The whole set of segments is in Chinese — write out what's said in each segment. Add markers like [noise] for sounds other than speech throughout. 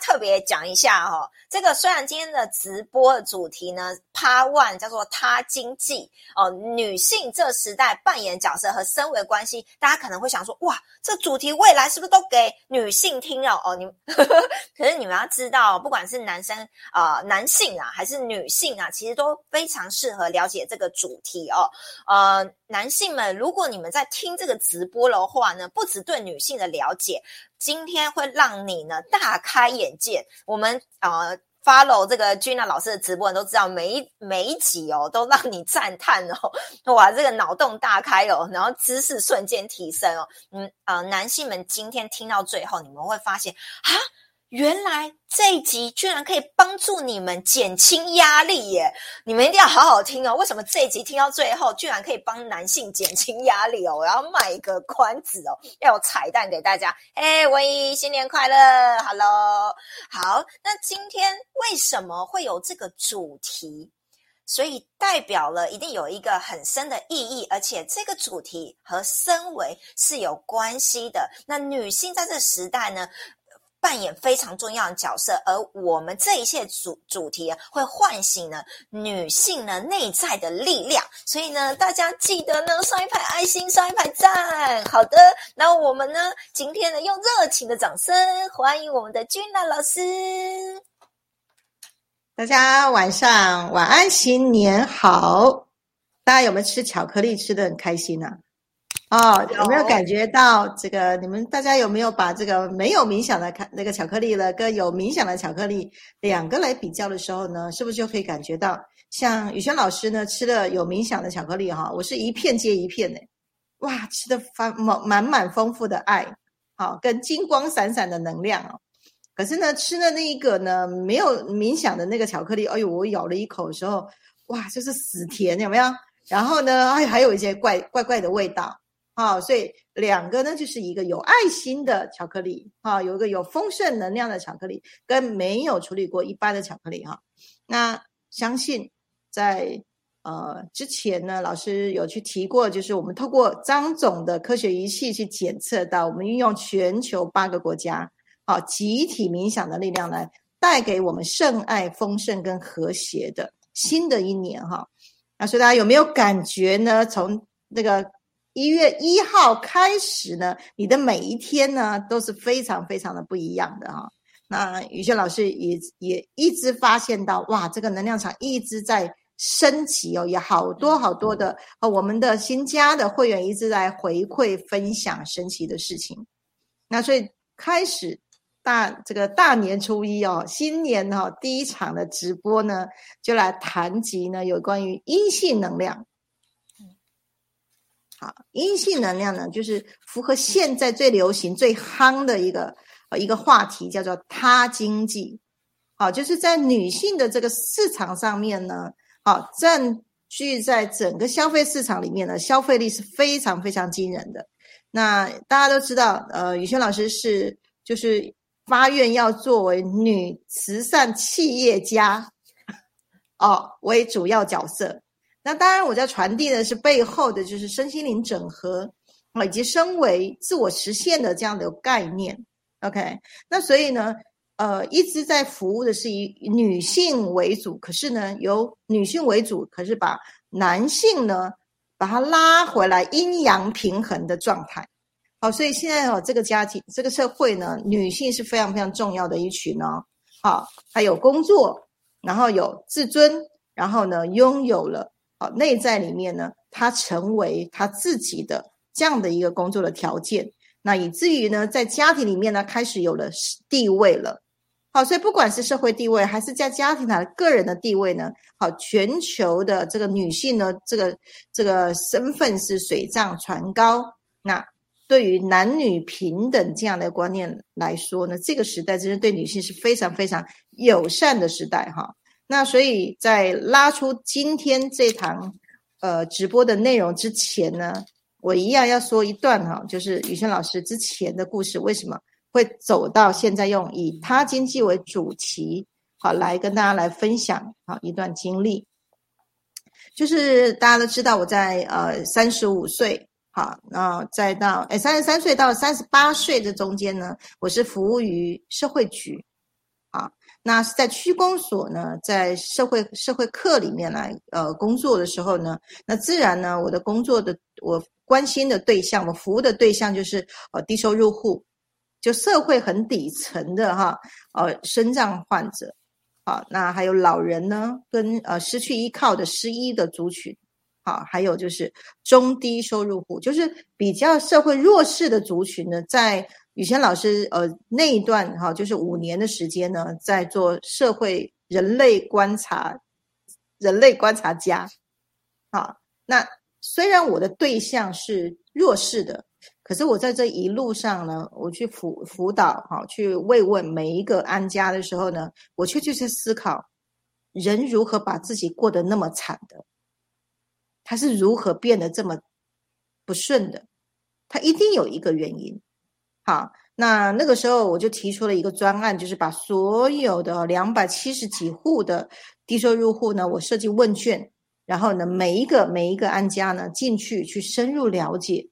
特别讲一下哈，这个虽然今天的直播的主题呢，Part One 叫做他经济哦，女性这时代扮演角色和身为关系，大家可能会想说，哇，这主题未来是不是都给女性听了哦？你呵呵 [laughs] 可是你们要知道，不管是男生啊，男性啊，还是女性啊，其实都非常适合了解这个主题哦。呃，男性们，如果你们在听这个直播的话呢，不只对女性的了解。今天会让你呢大开眼界。我们啊，follow 这个君娜老师的直播你都知道，每一每一集哦，都让你赞叹哦，[laughs] 哇，这个脑洞大开哦，然后知识瞬间提升哦。嗯呃，男性们今天听到最后，你们会发现啊。原来这一集居然可以帮助你们减轻压力耶！你们一定要好好听哦。为什么这一集听到最后，居然可以帮男性减轻压力哦？我要卖一个关子哦，要有彩蛋给大家。哎，文怡，新年快乐！Hello，好。那今天为什么会有这个主题？所以代表了一定有一个很深的意义，而且这个主题和身为是有关系的。那女性在这时代呢？扮演非常重要的角色，而我们这一切主主题会唤醒呢女性呢内在的力量，所以呢，大家记得呢上一排爱心，上一排赞。好的，那我们呢今天呢用热情的掌声欢迎我们的君娜老师。大家晚上晚安，新年好！大家有没有吃巧克力吃的很开心呢？哦，有没有感觉到这个？你们大家有没有把这个没有冥想的看那个巧克力了，跟有冥想的巧克力两个来比较的时候呢，是不是就可以感觉到，像宇轩老师呢吃了有冥想的巧克力哈，我是一片接一片的，哇，吃的满满满满丰富的爱，好，跟金光闪闪的能量哦。可是呢，吃的那一个呢，没有冥想的那个巧克力，哎呦，我咬了一口的时候，哇，就是死甜，有没有？然后呢，哎，还有一些怪怪怪的味道。好，所以两个呢，就是一个有爱心的巧克力，哈，有一个有丰盛能量的巧克力，跟没有处理过一般的巧克力，哈。那相信在呃之前呢，老师有去提过，就是我们透过张总的科学仪器去检测到，我们运用全球八个国家，好集体冥想的力量来带给我们圣爱、丰盛跟和谐的新的一年，哈。那所以大家有没有感觉呢？从那个。一月一号开始呢，你的每一天呢都是非常非常的不一样的哈。那宇轩老师也也一直发现到，哇，这个能量场一直在升级哦，也好多好多的呃，我们的新加的会员一直在回馈分享神奇的事情。那所以开始大这个大年初一哦，新年哈第一场的直播呢，就来谈及呢有关于阴性能量。好，阴性能量呢，就是符合现在最流行、最夯的一个呃一个话题，叫做他经济。好，就是在女性的这个市场上面呢，好占据在整个消费市场里面呢，消费力是非常非常惊人的。那大家都知道，呃，宇轩老师是就是发愿要作为女慈善企业家哦为主要角色。那当然，我在传递的是背后的就是身心灵整合啊，以及身为自我实现的这样的概念。OK，那所以呢，呃，一直在服务的是以女性为主，可是呢，由女性为主，可是把男性呢，把它拉回来阴阳平衡的状态。好，所以现在哦，这个家庭、这个社会呢，女性是非常非常重要的一群哦。好，还有工作，然后有自尊，然后呢，拥有了。好，内在里面呢，他成为他自己的这样的一个工作的条件，那以至于呢，在家庭里面呢，开始有了地位了。好，所以不管是社会地位，还是在家庭的个人的地位呢，好，全球的这个女性呢，这个这个身份是水涨船高。那对于男女平等这样的观念来说呢，这个时代真是对女性是非常非常友善的时代哈。那所以在拉出今天这堂呃直播的内容之前呢，我一样要说一段哈，就是宇轩老师之前的故事，为什么会走到现在用以他经济为主题，好来跟大家来分享好一段经历。就是大家都知道我在呃三十五岁，好，然后再到哎三十三岁到三十八岁这中间呢，我是服务于社会局。啊。那在区公所呢，在社会社会课里面来呃工作的时候呢，那自然呢，我的工作的我关心的对象，我服务的对象就是呃低收入户，就社会很底层的哈，呃身障患者，啊，那还有老人呢，跟呃失去依靠的失依的族群，啊，还有就是中低收入户，就是比较社会弱势的族群呢，在。雨谦老师，呃，那一段哈，就是五年的时间呢，在做社会人类观察，人类观察家。好，那虽然我的对象是弱势的，可是我在这一路上呢，我去辅辅导，哈，去慰问每一个安家的时候呢，我却就是思考，人如何把自己过得那么惨的，他是如何变得这么不顺的，他一定有一个原因。好，那那个时候我就提出了一个专案，就是把所有的两百七十几户的低收入户呢，我设计问卷，然后呢，每一个每一个安家呢进去去深入了解，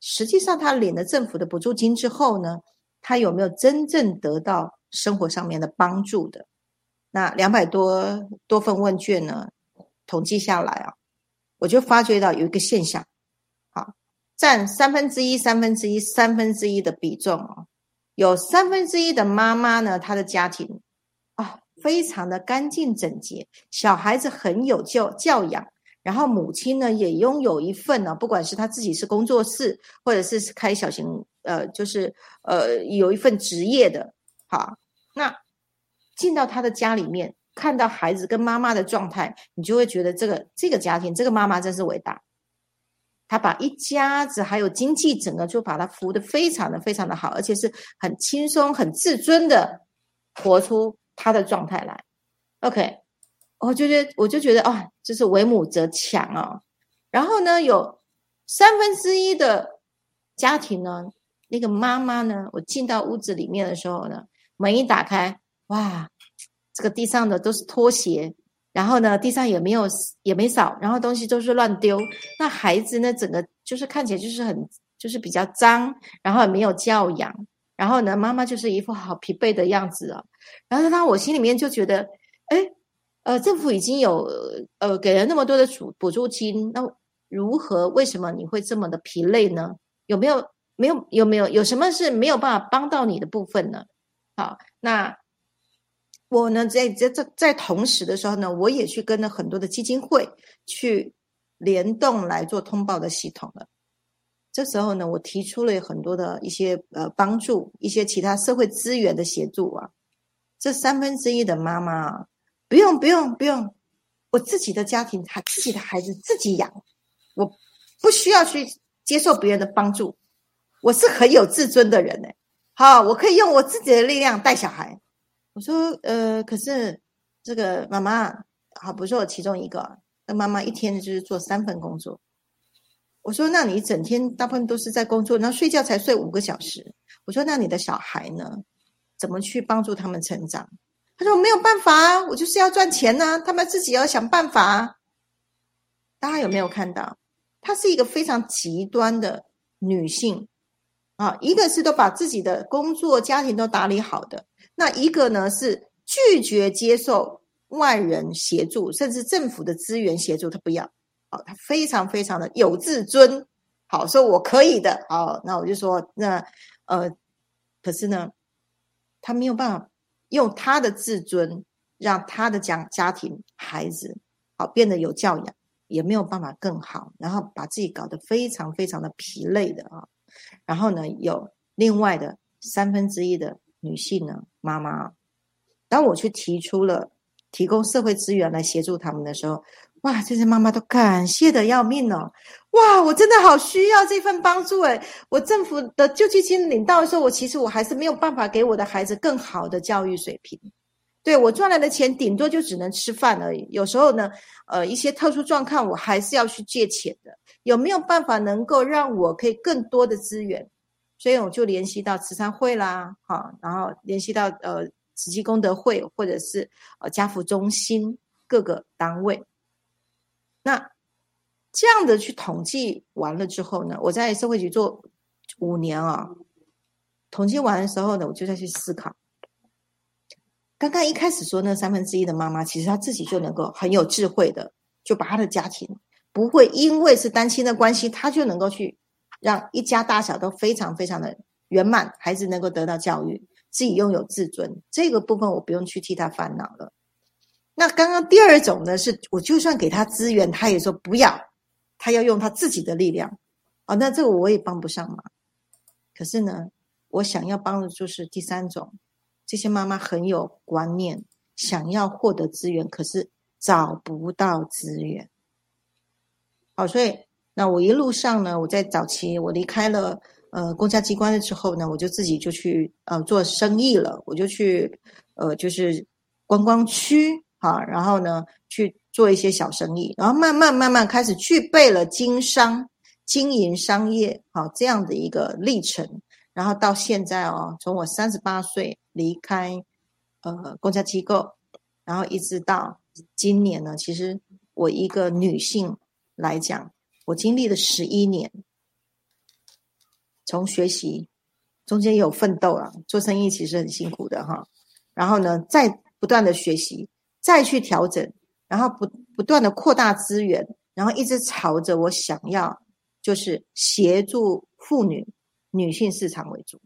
实际上他领了政府的补助金之后呢，他有没有真正得到生活上面的帮助的？那两百多多份问卷呢，统计下来啊，我就发觉到有一个现象。占三分之一、三分之一、三分之一的比重哦，有三分之一的妈妈呢，她的家庭啊，非常的干净整洁，小孩子很有教教养，然后母亲呢也拥有一份呢，不管是她自己是工作室，或者是开小型呃，就是呃有一份职业的，好，那进到他的家里面，看到孩子跟妈妈的状态，你就会觉得这个这个家庭，这个妈妈真是伟大。他把一家子还有经济整个就把他服务的非常的非常的好，而且是很轻松、很自尊的活出他的状态来。OK，我就觉得我就觉得啊，这是为母则强啊。然后呢，有三分之一的家庭呢，那个妈妈呢，我进到屋子里面的时候呢，门一打开，哇，这个地上的都是拖鞋。然后呢，地上也没有也没扫，然后东西都是乱丢。那孩子呢，整个就是看起来就是很就是比较脏，然后也没有教养。然后呢，妈妈就是一副好疲惫的样子啊。然后他我心里面就觉得，哎，呃，政府已经有呃给了那么多的补补助金，那如何为什么你会这么的疲累呢？有没有没有有没有有什么是没有办法帮到你的部分呢？好，那。我呢，在在在在同时的时候呢，我也去跟了很多的基金会去联动来做通报的系统了。这时候呢，我提出了很多的一些呃帮助，一些其他社会资源的协助啊。这三分之一的妈妈啊不用不用不用，我自己的家庭，他自己的孩子自己养，我不需要去接受别人的帮助，我是很有自尊的人呢。好，我可以用我自己的力量带小孩。我说，呃，可是这个妈妈，好，不是我其中一个。那妈妈一天就是做三份工作。我说，那你整天大部分都是在工作，那睡觉才睡五个小时。我说，那你的小孩呢？怎么去帮助他们成长？他说，没有办法啊，我就是要赚钱呢，他们自己要想办法。大家有没有看到？她是一个非常极端的女性啊，一个是都把自己的工作、家庭都打理好的。那一个呢是拒绝接受外人协助，甚至政府的资源协助，他不要。好，他非常非常的有自尊。好，说我可以的。好，那我就说，那呃，可是呢，他没有办法用他的自尊让他的家家庭孩子好变得有教养，也没有办法更好，然后把自己搞得非常非常的疲累的啊。然后呢，有另外的三分之一的。女性呢，妈妈，当我去提出了提供社会资源来协助他们的时候，哇，这些妈妈都感谢的要命哦！哇，我真的好需要这份帮助诶我政府的救济金领到的时候，我其实我还是没有办法给我的孩子更好的教育水平。对我赚来的钱，顶多就只能吃饭而已。有时候呢，呃，一些特殊状况，我还是要去借钱的。有没有办法能够让我可以更多的资源？所以我就联系到慈善会啦，哈，然后联系到呃慈济功德会或者是呃家福中心各个单位。那这样的去统计完了之后呢，我在社会局做五年啊，统计完的时候呢，我就再去思考，刚刚一开始说那三分之一的妈妈，其实她自己就能够很有智慧的，就把她的家庭不会因为是单亲的关系，她就能够去让一家大小都非常非常的圆满，孩子能够得到教育，自己拥有自尊，这个部分我不用去替他烦恼了。那刚刚第二种呢，是我就算给他资源，他也说不要，他要用他自己的力量，啊，那这个我也帮不上忙。可是呢，我想要帮的就是第三种。这些妈妈很有观念，想要获得资源，可是找不到资源。好，所以那我一路上呢，我在早期我离开了呃公家机关了之后呢，我就自己就去呃做生意了，我就去呃就是观光区啊，然后呢去做一些小生意，然后慢慢慢慢开始具备了经商、经营商业好这样的一个历程。然后到现在哦，从我三十八岁离开呃公家机构，然后一直到今年呢，其实我一个女性来讲，我经历了十一年，从学习中间有奋斗啊，做生意其实很辛苦的哈。然后呢，再不断的学习，再去调整，然后不不断的扩大资源，然后一直朝着我想要就是协助妇女。女性市场为主，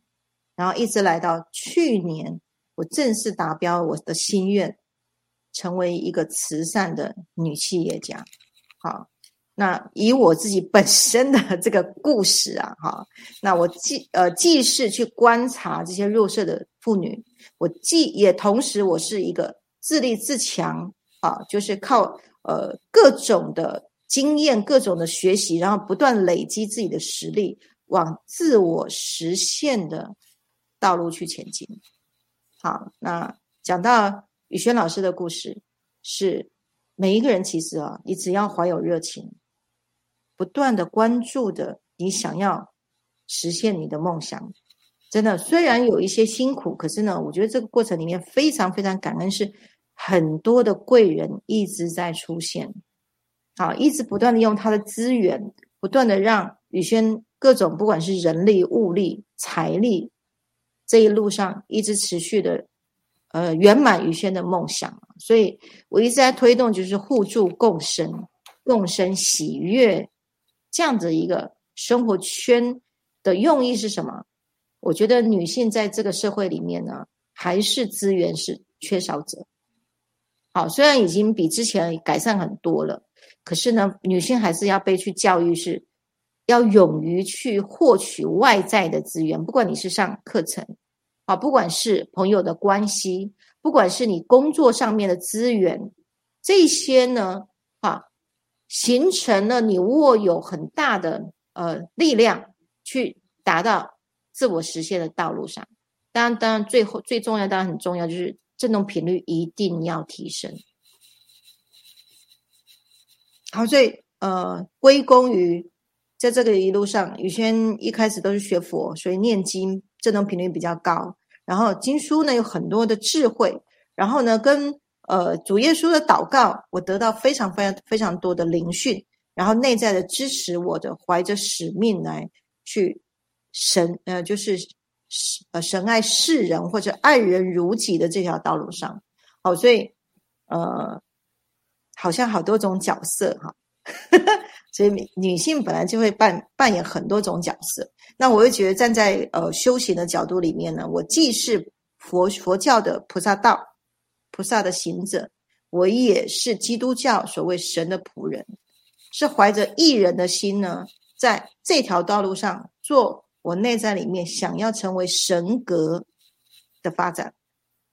然后一直来到去年，我正式达标我的心愿，成为一个慈善的女企业家。好，那以我自己本身的这个故事啊，哈，那我既呃既是去观察这些弱势的妇女，我既也同时我是一个自立自强啊，就是靠呃各种的经验、各种的学习，然后不断累积自己的实力。往自我实现的道路去前进。好，那讲到宇轩老师的故事，是每一个人其实啊，你只要怀有热情，不断的关注的，你想要实现你的梦想，真的虽然有一些辛苦，可是呢，我觉得这个过程里面非常非常感恩，是很多的贵人一直在出现，好，一直不断的用他的资源，不断的让宇轩。各种不管是人力、物力、财力，这一路上一直持续的，呃，圆满宇轩的梦想。所以我一直在推动，就是互助共生、共生喜悦这样子一个生活圈的用意是什么？我觉得女性在这个社会里面呢，还是资源是缺少者。好，虽然已经比之前改善很多了，可是呢，女性还是要被去教育是。要勇于去获取外在的资源，不管你是上课程，啊，不管是朋友的关系，不管是你工作上面的资源，这些呢，啊，形成了你握有很大的呃力量，去达到自我实现的道路上。当然，当然，最后最重要，当然很重要，就是振动频率一定要提升。好，所以呃，归功于。在这个一路上，宇轩一开始都是学佛，所以念经振动频率比较高。然后经书呢有很多的智慧，然后呢跟呃主耶稣的祷告，我得到非常非常非常多的灵讯，然后内在的支持我的怀着使命来去神呃就是呃神爱世人或者爱人如己的这条道路上。好，所以呃好像好多种角色哈。[laughs] 所以女性本来就会扮扮演很多种角色，那我又觉得站在呃修行的角度里面呢，我既是佛佛教的菩萨道，菩萨的行者，我也是基督教所谓神的仆人，是怀着艺人的心呢，在这条道路上做我内在里面想要成为神格的发展。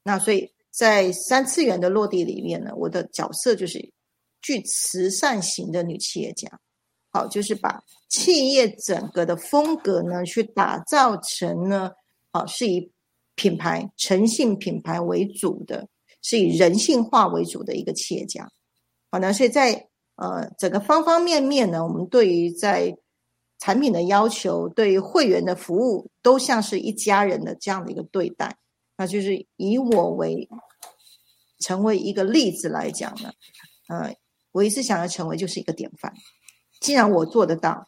那所以在三次元的落地里面呢，我的角色就是具慈善型的女企业家。好，就是把企业整个的风格呢，去打造成呢，啊，是以品牌诚信品牌为主的，是以人性化为主的一个企业家。好，那所以在呃整个方方面面呢，我们对于在产品的要求，对于会员的服务，都像是一家人的这样的一个对待。那就是以我为成为一个例子来讲呢，呃，我一直想要成为就是一个典范。既然我做得到，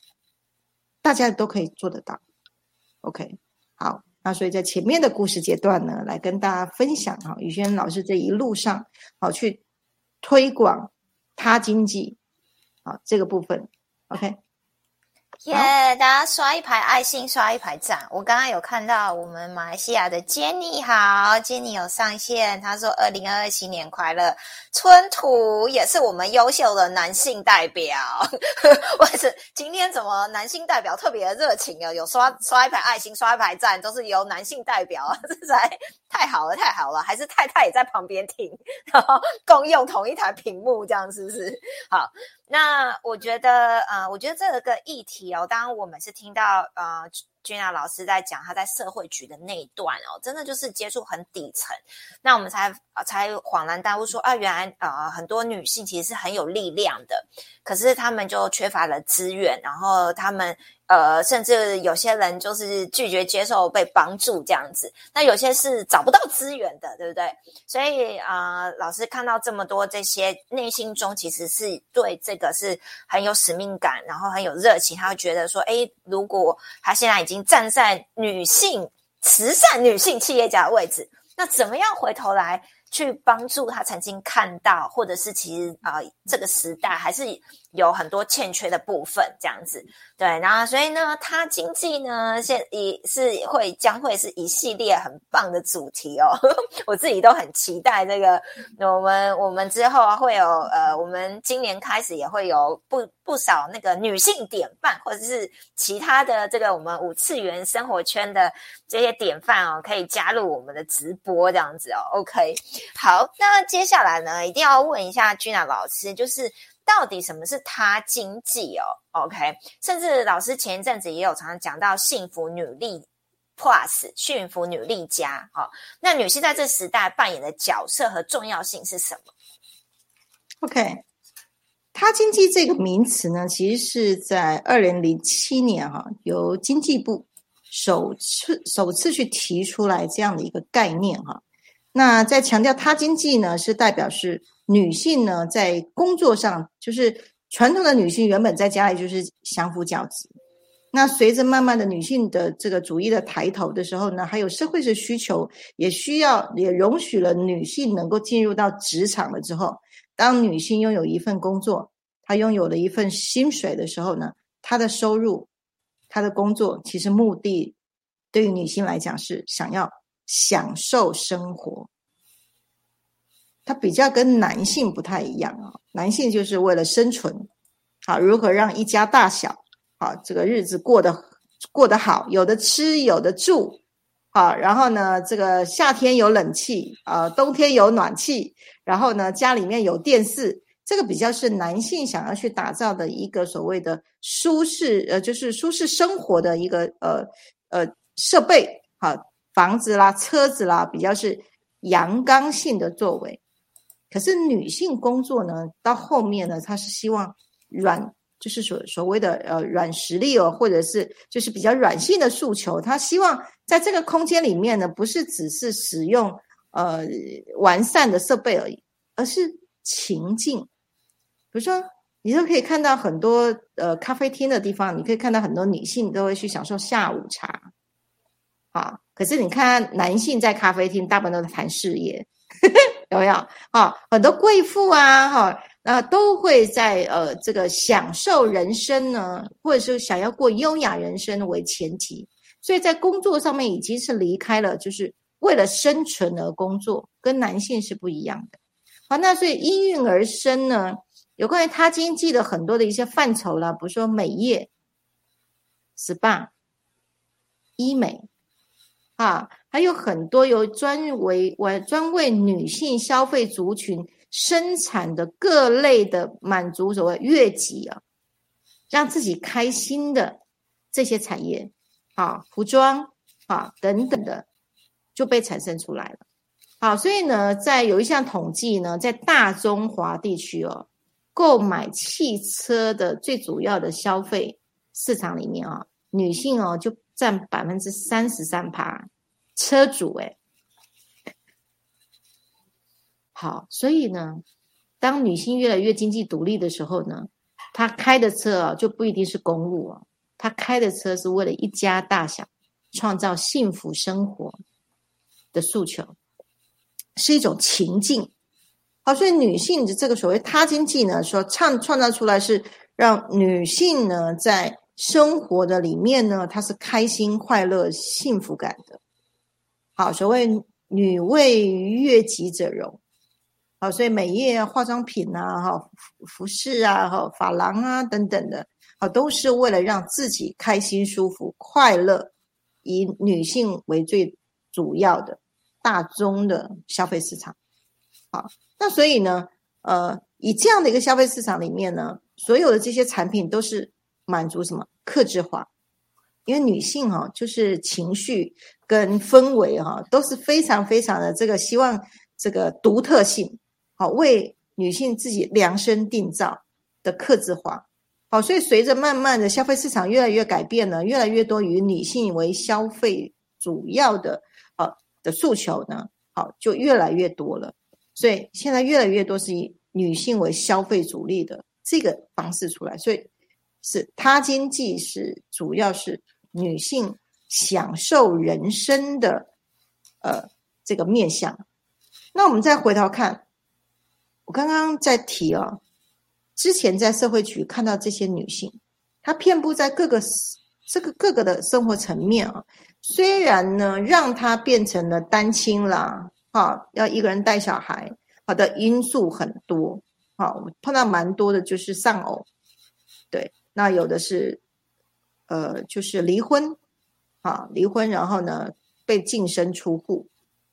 大家都可以做得到。OK，好，那所以在前面的故事阶段呢，来跟大家分享哈，宇轩老师这一路上好去推广他经济，好这个部分，OK。耶！大家刷一排爱心，刷一排赞。我刚刚有看到我们马来西亚的 Jenny 好，Jenny 有上线，他说二零二二新年快乐。春土也是我们优秀的男性代表，[laughs] 我是今天怎么男性代表特别热情啊？有刷刷一排爱心，刷一排赞，都是由男性代表，这才太好了，太好了！还是太太也在旁边听，[laughs] 然后共用同一台屏幕，这样是不是？好。那我觉得，呃，我觉得这个议题哦，当然我们是听到，呃。君雅老师在讲他在社会局的那一段哦，真的就是接触很底层，那我们才才恍然大悟说啊，原来呃很多女性其实是很有力量的，可是他们就缺乏了资源，然后他们呃甚至有些人就是拒绝接受被帮助这样子，那有些是找不到资源的，对不对？所以啊，老师看到这么多这些内心中其实是对这个是很有使命感，然后很有热情，他会觉得说，哎，如果他现在已经站在女性慈善女性企业家的位置，那怎么样回头来？去帮助他曾经看到，或者是其实啊，这个时代还是有很多欠缺的部分，这样子对。然后所以呢，他经济呢，现也是会将会是一系列很棒的主题哦。[laughs] 我自己都很期待这个。我们我们之后会有呃，我们今年开始也会有不不少那个女性典范，或者是其他的这个我们五次元生活圈的这些典范哦，可以加入我们的直播这样子哦。OK。好，那接下来呢，一定要问一下君娜老师，就是到底什么是他经济哦？OK，甚至老师前一阵子也有常常讲到幸福女力 Plus，幸福女力加，好，那女性在这时代扮演的角色和重要性是什么？OK，他经济这个名词呢，其实是在二零零七年哈，由经济部首次首次去提出来这样的一个概念哈。那在强调他经济呢，是代表是女性呢在工作上，就是传统的女性原本在家里就是相夫教子。那随着慢慢的女性的这个主义的抬头的时候呢，还有社会的需求，也需要也容许了女性能够进入到职场了之后，当女性拥有一份工作，她拥有了一份薪水的时候呢，她的收入，她的工作其实目的对于女性来讲是想要。享受生活，它比较跟男性不太一样啊。男性就是为了生存，好如何让一家大小，好这个日子过得过得好，有的吃，有的住，好，然后呢，这个夏天有冷气，啊，冬天有暖气，然后呢，家里面有电视，这个比较是男性想要去打造的一个所谓的舒适，呃，就是舒适生活的一个呃呃设备，好。房子啦、车子啦，比较是阳刚性的作为。可是女性工作呢，到后面呢，她是希望软，就是所所谓的呃软实力哦，或者是就是比较软性的诉求。她希望在这个空间里面呢，不是只是使用呃完善的设备而已，而是情境。比如说，你都可以看到很多呃咖啡厅的地方，你可以看到很多女性都会去享受下午茶，啊。可是你看，男性在咖啡厅大部分都在谈事业，有没有？哈，很多贵妇啊，哈，那都会在呃这个享受人生呢，或者是想要过优雅人生为前提，所以在工作上面已经是离开了，就是为了生存而工作，跟男性是不一样的。好，那所以应运而生呢，有关于他经济的很多的一些范畴啦，比如说美业、SPA、医美。啊，还有很多由专为为专为女性消费族群生产的各类的满足所谓悦己啊，让自己开心的这些产业啊，服装啊等等的就被产生出来了。好，所以呢，在有一项统计呢，在大中华地区哦，购买汽车的最主要的消费市场里面啊，女性哦就。占百分之三十三趴，车主哎，好，所以呢，当女性越来越经济独立的时候呢，她开的车啊就不一定是公路啊，她开的车是为了一家大小创造幸福生活的诉求，是一种情境。好，所以女性的这个所谓他经济呢，说创创造出来是让女性呢在生活的里面呢，她是开心、快乐、幸福感的。好，所谓女为悦己者容。好，所以美业啊、化妆品啊、哈服饰啊、哈发廊啊等等的，好，都是为了让自己开心、舒服、快乐，以女性为最主要的大宗的消费市场。好。那所以呢，呃，以这样的一个消费市场里面呢，所有的这些产品都是满足什么？克制化，因为女性哈，就是情绪跟氛围哈，都是非常非常的这个希望这个独特性，好为女性自己量身定造的克制化，好，所以随着慢慢的消费市场越来越改变呢，越来越多以女性为消费主要的呃的诉求呢，好就越来越多了。所以现在越来越多是以女性为消费主力的这个方式出来，所以是他经济是主要是女性享受人生的呃这个面向。那我们再回头看，我刚刚在提哦，之前在社会局看到这些女性，她遍布在各个这个各个的生活层面啊，虽然呢让她变成了单亲啦。哈，要一个人带小孩，好的因素很多。好，碰到蛮多的，就是丧偶，对，那有的是，呃，就是离婚，好，离婚，然后呢被净身出户，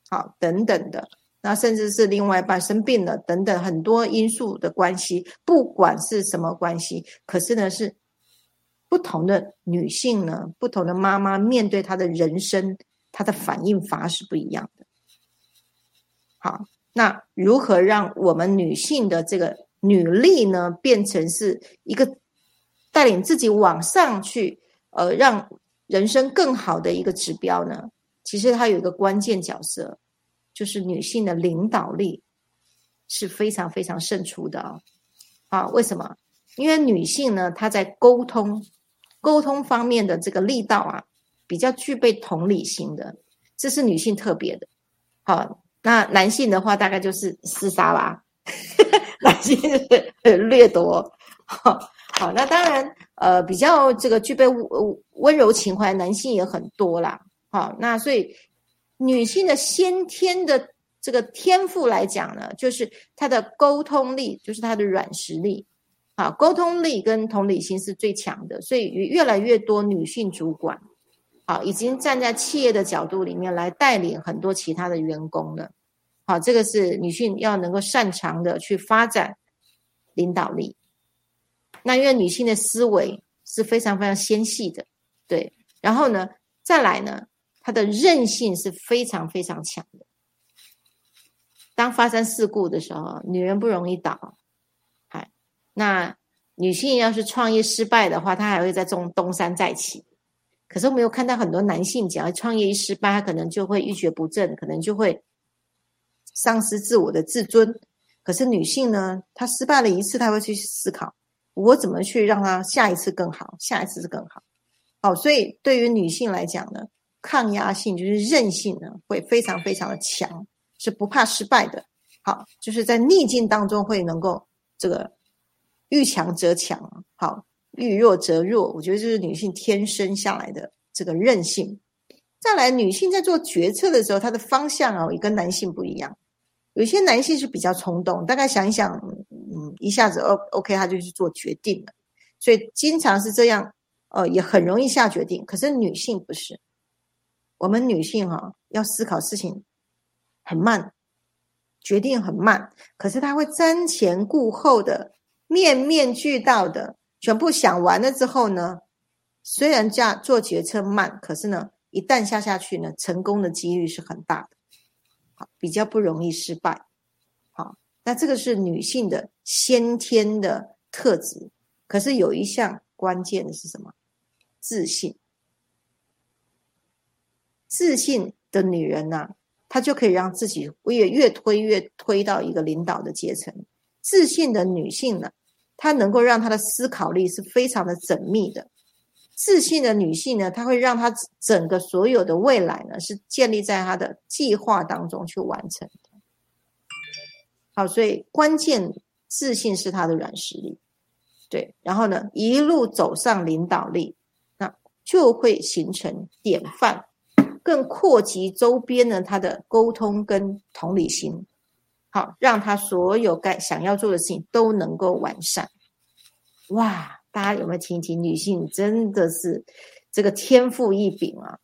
好，等等的，那甚至是另外一半生病了，等等很多因素的关系，不管是什么关系，可是呢是不同的女性呢，不同的妈妈面对她的人生，她的反应法是不一样的。好，那如何让我们女性的这个女力呢，变成是一个带领自己往上去，呃，让人生更好的一个指标呢？其实它有一个关键角色，就是女性的领导力是非常非常胜出的啊！啊，为什么？因为女性呢，她在沟通沟通方面的这个力道啊，比较具备同理心的，这是女性特别的。好。那男性的话，大概就是厮杀吧，[laughs] 男性是掠夺。好，[laughs] 好，那当然，呃，比较这个具备温温柔情怀，男性也很多啦。好，那所以女性的先天的这个天赋来讲呢，就是她的沟通力，就是她的软实力。好，沟通力跟同理心是最强的，所以越来越多女性主管。好，已经站在企业的角度里面来带领很多其他的员工了。好，这个是女性要能够擅长的去发展领导力。那因为女性的思维是非常非常纤细的，对。然后呢，再来呢，她的韧性是非常非常强的。当发生事故的时候，女人不容易倒。哎，那女性要是创业失败的话，她还会在中东山再起。可是我们有看到很多男性，只要创业一失败，他可能就会一蹶不振，可能就会丧失自我的自尊。可是女性呢，她失败了一次，她会去思考，我怎么去让她下一次更好，下一次是更好。好，所以对于女性来讲呢，抗压性就是韧性呢，会非常非常的强，是不怕失败的。好，就是在逆境当中会能够这个遇强则强。好。遇弱则弱，我觉得这是女性天生下来的这个韧性。再来，女性在做决策的时候，她的方向啊也跟男性不一样。有些男性是比较冲动，大概想一想，嗯，一下子 O OK，他就去做决定了。所以经常是这样，呃，也很容易下决定。可是女性不是，我们女性哈要思考事情很慢，决定很慢，可是她会瞻前顾后的，面面俱到的。全部想完了之后呢，虽然这样做决策慢，可是呢，一旦下下去呢，成功的几率是很大的，好，比较不容易失败。那这个是女性的先天的特质。可是有一项关键的是什么？自信。自信的女人呢，她就可以让自己越越推越推到一个领导的阶层。自信的女性呢？她能够让她的思考力是非常的缜密的，自信的女性呢，她会让她整个所有的未来呢，是建立在她的计划当中去完成的。好，所以关键自信是他的软实力，对，然后呢，一路走上领导力，那就会形成典范，更扩及周边呢，他的沟通跟同理心，好，让他所有该想要做的事情都能够完善。哇！大家有没有听听？女性真的是这个天赋异禀啊！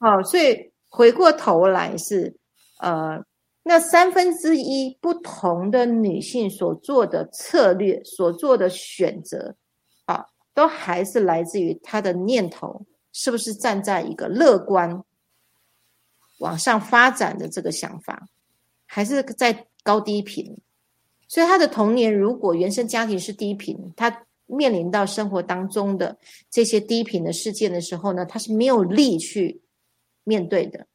好，所以回过头来是呃，那三分之一不同的女性所做的策略、所做的选择啊，都还是来自于她的念头是不是站在一个乐观往上发展的这个想法，还是在高低频？所以她的童年如果原生家庭是低频，她。面临到生活当中的这些低频的事件的时候呢，他是没有力去面对的，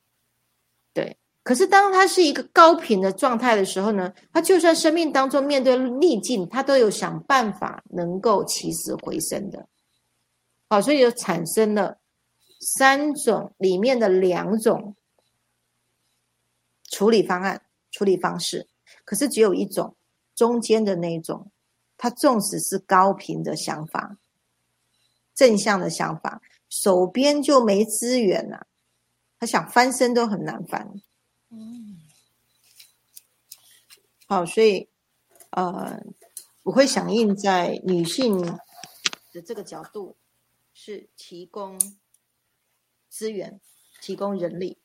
对。可是当他是一个高频的状态的时候呢，他就算生命当中面对逆境，他都有想办法能够起死回生的。好，所以就产生了三种里面的两种处理方案、处理方式，可是只有一种中间的那种。他纵使是高频的想法，正向的想法，手边就没资源了，他想翻身都很难翻。嗯，好，所以呃，我会响应在女性的这个角度，是提供资源，提供人力，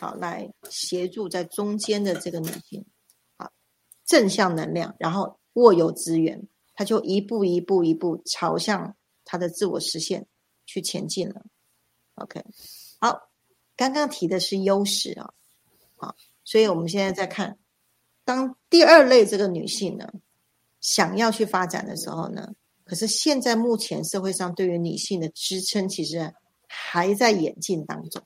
好来协助在中间的这个女性，好正向能量，然后。握有资源，他就一步一步一步朝向他的自我实现去前进了。OK，好，刚刚提的是优势啊，好，所以我们现在在看，当第二类这个女性呢，想要去发展的时候呢，可是现在目前社会上对于女性的支撑其实还在演进当中。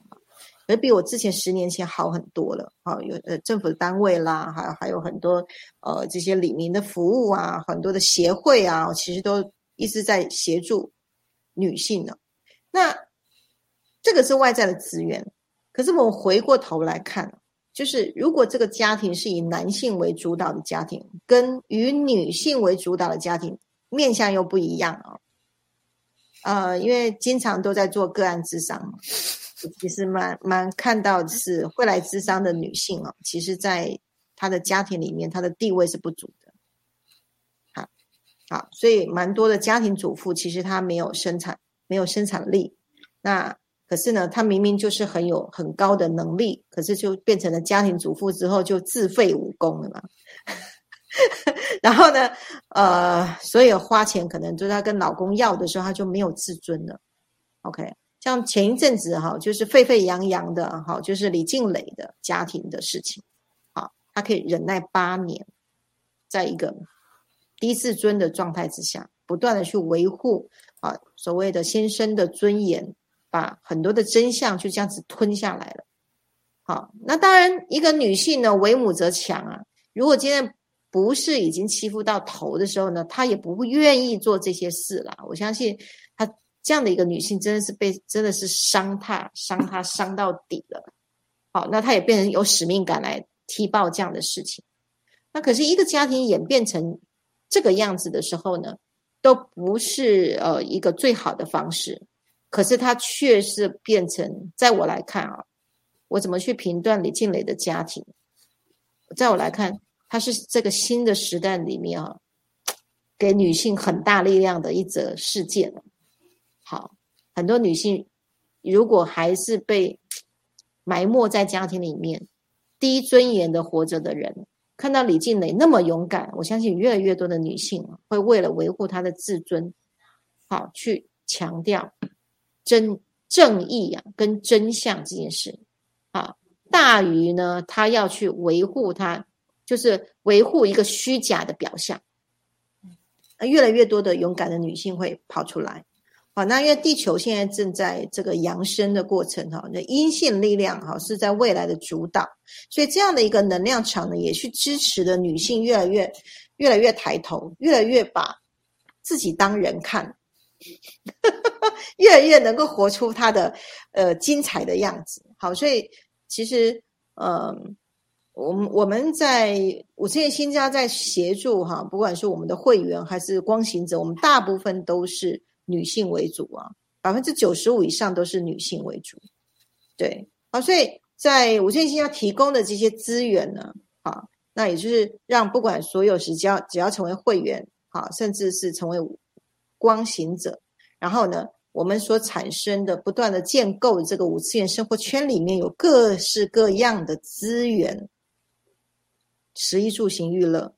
而比我之前十年前好很多了，好有呃政府的单位啦，还还有很多呃这些李民的服务啊，很多的协会啊，其实都一直在协助女性呢。那这个是外在的资源，可是我回过头来看，就是如果这个家庭是以男性为主导的家庭，跟与女性为主导的家庭面相又不一样啊。呃，因为经常都在做个案智商嘛。其实蛮蛮看到是会来智商的女性哦，其实在她的家庭里面，她的地位是不足的。好，好，所以蛮多的家庭主妇其实她没有生产，没有生产力。那可是呢，她明明就是很有很高的能力，可是就变成了家庭主妇之后就自废武功了嘛。[laughs] 然后呢，呃，所以花钱可能就是她跟老公要的时候，她就没有自尊了。OK。像前一阵子哈，就是沸沸扬扬的哈，就是李静蕾的家庭的事情，啊，她可以忍耐八年，在一个低自尊的状态之下，不断的去维护啊所谓的先生的尊严，把很多的真相就这样子吞下来了。好，那当然一个女性呢，为母则强啊。如果今天不是已经欺负到头的时候呢，她也不会愿意做这些事了。我相信她。这样的一个女性真的是被真的是伤她伤她伤到底了，好，那她也变成有使命感来踢爆这样的事情。那可是一个家庭演变成这个样子的时候呢，都不是呃一个最好的方式。可是它却是变成，在我来看啊，我怎么去评断李静蕾的家庭？在我来看，它是这个新的时代里面啊，给女性很大力量的一则事件。好，很多女性如果还是被埋没在家庭里面，低尊严的活着的人，看到李静蕾那么勇敢，我相信越来越多的女性会为了维护她的自尊，好去强调真正义啊跟真相这件事，啊大于呢他要去维护他，就是维护一个虚假的表象。越来越多的勇敢的女性会跑出来。好，那因为地球现在正在这个扬升的过程，哈，那阴性力量哈是在未来的主导，所以这样的一个能量场呢，也去支持的女性越来越、越来越抬头，越来越把自己当人看，[laughs] 越来越能够活出他的呃精彩的样子。好，所以其实呃，我们我们在五次元新家在协助哈，不管是我们的会员还是光行者，我们大部分都是女性为主啊，百分之九十五以上都是女性为主。对，好，所以在五次元新家提供的这些资源呢，啊，那也就是让不管所有时只要只要成为会员，好，甚至是成为光行者，然后呢，我们所产生的不断的建构这个五次元生活圈里面有各式各样的资源。食衣住行娱乐、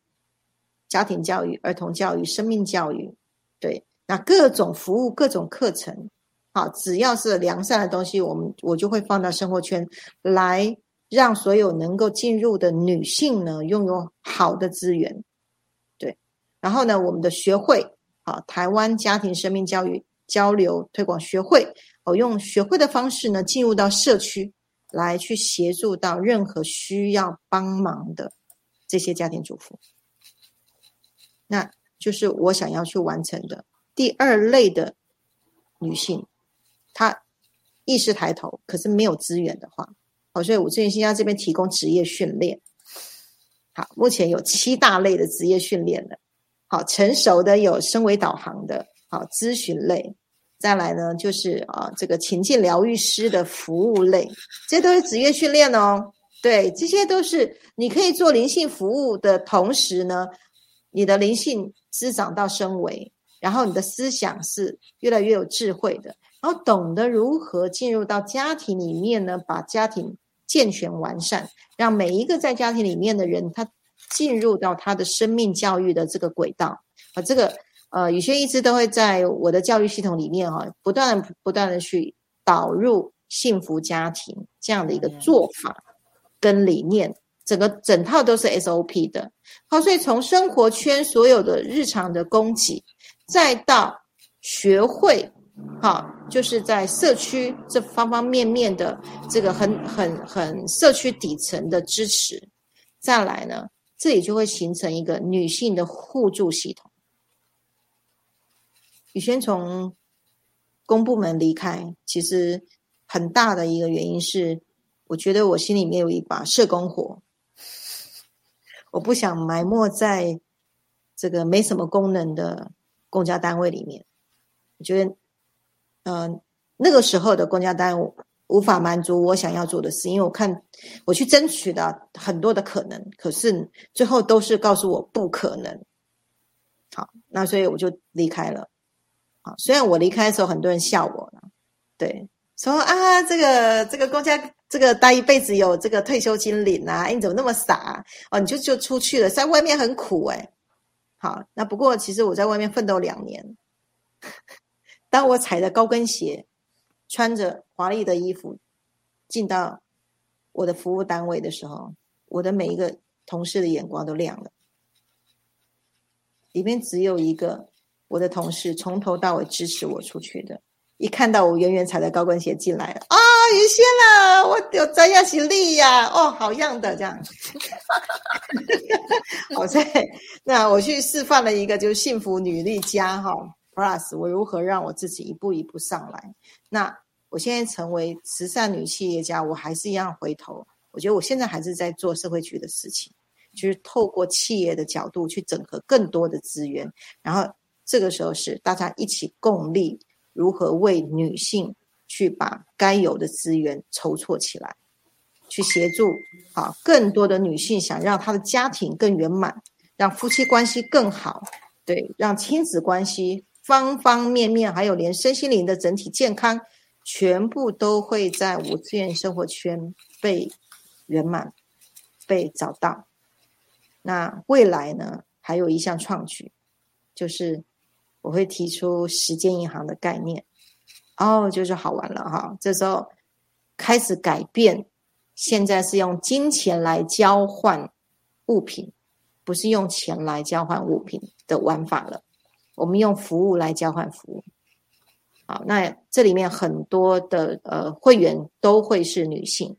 家庭教育、儿童教育、生命教育，对，那各种服务、各种课程，好，只要是良善的东西，我们我就会放到生活圈来，让所有能够进入的女性呢，拥有好的资源，对。然后呢，我们的学会，好，台湾家庭生命教育交流推广学会，我用学会的方式呢，进入到社区来去协助到任何需要帮忙的。这些家庭主妇，那就是我想要去完成的第二类的女性，她意识抬头，可是没有资源的话，好，所以我最近新加这边提供职业训练，好，目前有七大类的职业训练的，好，成熟的有升为导航的，好，咨询类，再来呢就是啊这个情境疗愈师的服务类，这都是职业训练哦。对，这些都是你可以做灵性服务的同时呢，你的灵性滋长到升维，然后你的思想是越来越有智慧的，然后懂得如何进入到家庭里面呢，把家庭健全完善，让每一个在家庭里面的人，他进入到他的生命教育的这个轨道啊，这个呃，宇轩一直都会在我的教育系统里面哈，不断不断的去导入幸福家庭这样的一个做法。跟理念，整个整套都是 SOP 的。好，所以从生活圈所有的日常的供给，再到学会，好，就是在社区这方方面面的这个很很很社区底层的支持，再来呢，这里就会形成一个女性的互助系统。宇轩从公部门离开，其实很大的一个原因是。我觉得我心里面有一把社工火，我不想埋没在这个没什么功能的公家单位里面。我觉得，嗯，那个时候的公家单位无法满足我想要做的事，因为我看我去争取的很多的可能，可是最后都是告诉我不可能。好，那所以我就离开了。好，虽然我离开的时候很多人笑我了，对。说啊，这个这个公家这个待一辈子有这个退休金领啊？你怎么那么傻哦？你就就出去了，在外面很苦哎。好，那不过其实我在外面奋斗两年，[laughs] 当我踩着高跟鞋，穿着华丽的衣服进到我的服务单位的时候，我的每一个同事的眼光都亮了。里面只有一个我的同事从头到尾支持我出去的。一看到我远远踩着高跟鞋进来了啊，于仙啊，我有摘下行李呀，哦，好样的，这样，[laughs] 好在那我去示范了一个就是幸福女力家哈，plus 我如何让我自己一步一步上来。那我现在成为慈善女企业家，我还是一样回头，我觉得我现在还是在做社会局的事情，就是透过企业的角度去整合更多的资源，然后这个时候是大家一起共力。如何为女性去把该有的资源筹措起来，去协助啊更多的女性想让她的家庭更圆满，让夫妻关系更好，对，让亲子关系方方面面，还有连身心灵的整体健康，全部都会在五次元生活圈被圆满被找到。那未来呢，还有一项创举，就是。我会提出时间银行的概念，哦，就是好玩了哈。这时候开始改变，现在是用金钱来交换物品，不是用钱来交换物品的玩法了。我们用服务来交换服务。好，那这里面很多的呃会员都会是女性，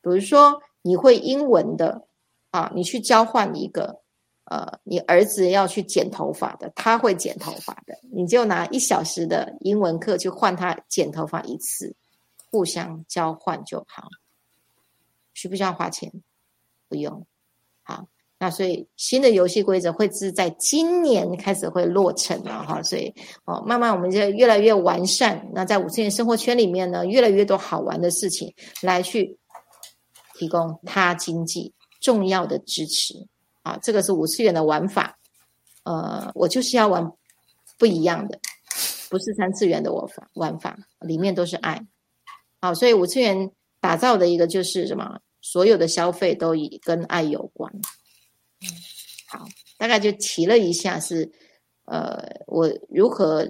比如说你会英文的啊，你去交换一个呃，你儿子要去剪头发的，他会剪头发的，你就拿一小时的英文课去换他剪头发一次，互相交换就好。需不需要花钱？不用。好，那所以新的游戏规则会是在今年开始会落成了哈，所以哦，慢慢我们就越来越完善。那在五次元生活圈里面呢，越来越多好玩的事情来去提供他经济重要的支持。啊，这个是五次元的玩法，呃，我就是要玩不一样的，不是三次元的玩法，玩法里面都是爱。好，所以五次元打造的一个就是什么？所有的消费都以跟爱有关。好，大概就提了一下，是呃，我如何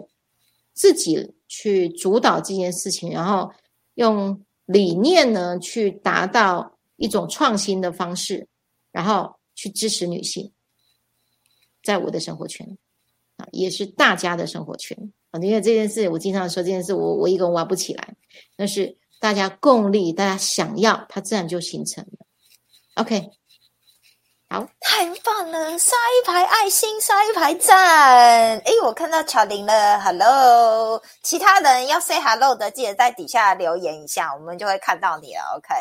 自己去主导这件事情，然后用理念呢去达到一种创新的方式，然后。去支持女性，在我的生活圈啊，也是大家的生活圈啊。因为这件事，我经常说这件事，我我一个人玩不起来，但是大家共力，大家想要，它自然就形成了。OK，好，太棒了！刷一排爱心，刷一排赞。哎，我看到巧玲了，Hello，其他人要 say Hello 的，记得在底下留言一下，我们就会看到你了。OK。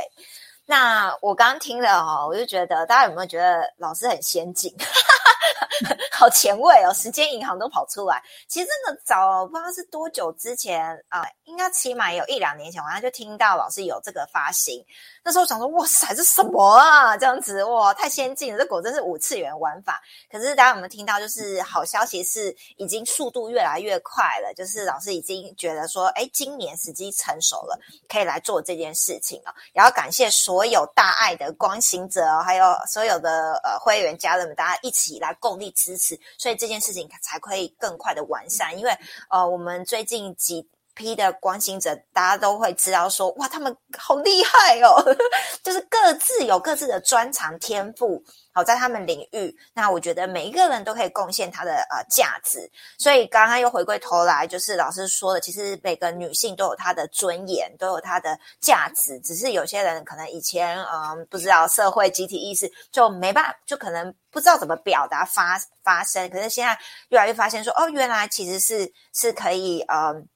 那我刚刚听了哦，我就觉得大家有没有觉得老师很先进？[laughs] 好前卫哦！时间银行都跑出来。其实这个早不知道是多久之前啊，应该起码有一两年前，好像就听到老师有这个发行。那时候想说，哇塞，这什么啊？这样子哇，太先进了！这果真是五次元玩法。可是大家有没有听到？就是好消息是，已经速度越来越快了。就是老师已经觉得说，哎，今年时机成熟了，可以来做这件事情了。也要感谢所有大爱的光行者，还有所有的呃会员家人们，大家一起来共力支持。所以这件事情才可以更快的完善，因为呃，我们最近几批的关心者，大家都会知道说，哇，他们好厉害哦，[laughs] 就是各自有各自的专长天赋。好，在他们领域，那我觉得每一个人都可以贡献他的呃价值。所以刚刚又回归头来，就是老师说的，其实每个女性都有她的尊严，都有她的价值。只是有些人可能以前嗯不知道社会集体意识，就没办法，就可能不知道怎么表达发发声。可是现在越来越发现说，哦，原来其实是是可以嗯。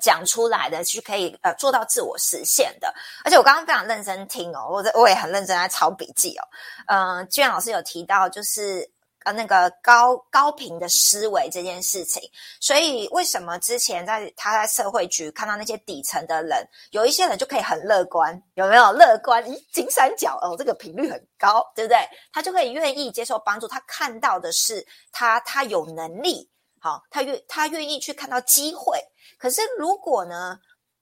讲出来的是可以呃做到自我实现的，而且我刚刚非常认真听哦，我我也很认真在抄笔记哦。嗯，居然老师有提到就是呃那个高高频的思维这件事情，所以为什么之前在他在社会局看到那些底层的人，有一些人就可以很乐观，有没有乐观？咦，金三角哦，这个频率很高，对不对？他就可以愿意接受帮助，他看到的是他他有能力，好，他愿他愿意去看到机会。可是如果呢，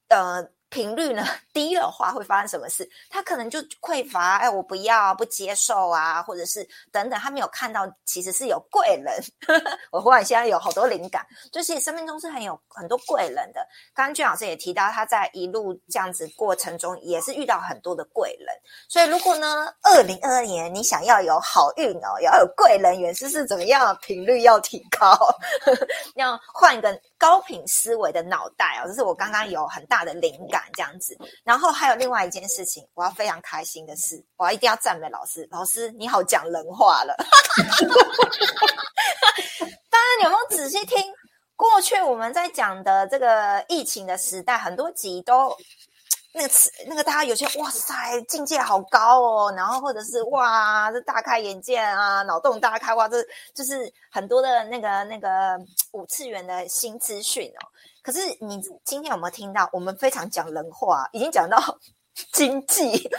呃。频率呢 [laughs] 低的话会发生什么事？他可能就匮乏，哎，我不要，不接受啊，或者是等等，他没有看到其实是有贵人。[laughs] 我忽然现在有好多灵感，就是生命中是很有很多贵人的。刚刚俊老师也提到，他在一路这样子过程中也是遇到很多的贵人。所以如果呢，二零二二年你想要有好运哦，要有贵人缘，是是怎么样？频率要提高，[laughs] 要换一个高频思维的脑袋哦。这是我刚刚有很大的灵感。这样子，然后还有另外一件事情，我要非常开心的是，我要一定要赞美老师。老师，你好讲人话了。[laughs] 大家有没有仔细听？过去我们在讲的这个疫情的时代，很多集都那个词，那个大家有些哇塞，境界好高哦，然后或者是哇，这大开眼界啊，脑洞大开哇，这就是很多的那个那个五次元的新资讯哦。可是你今天有没有听到？我们非常讲人话，已经讲到经济，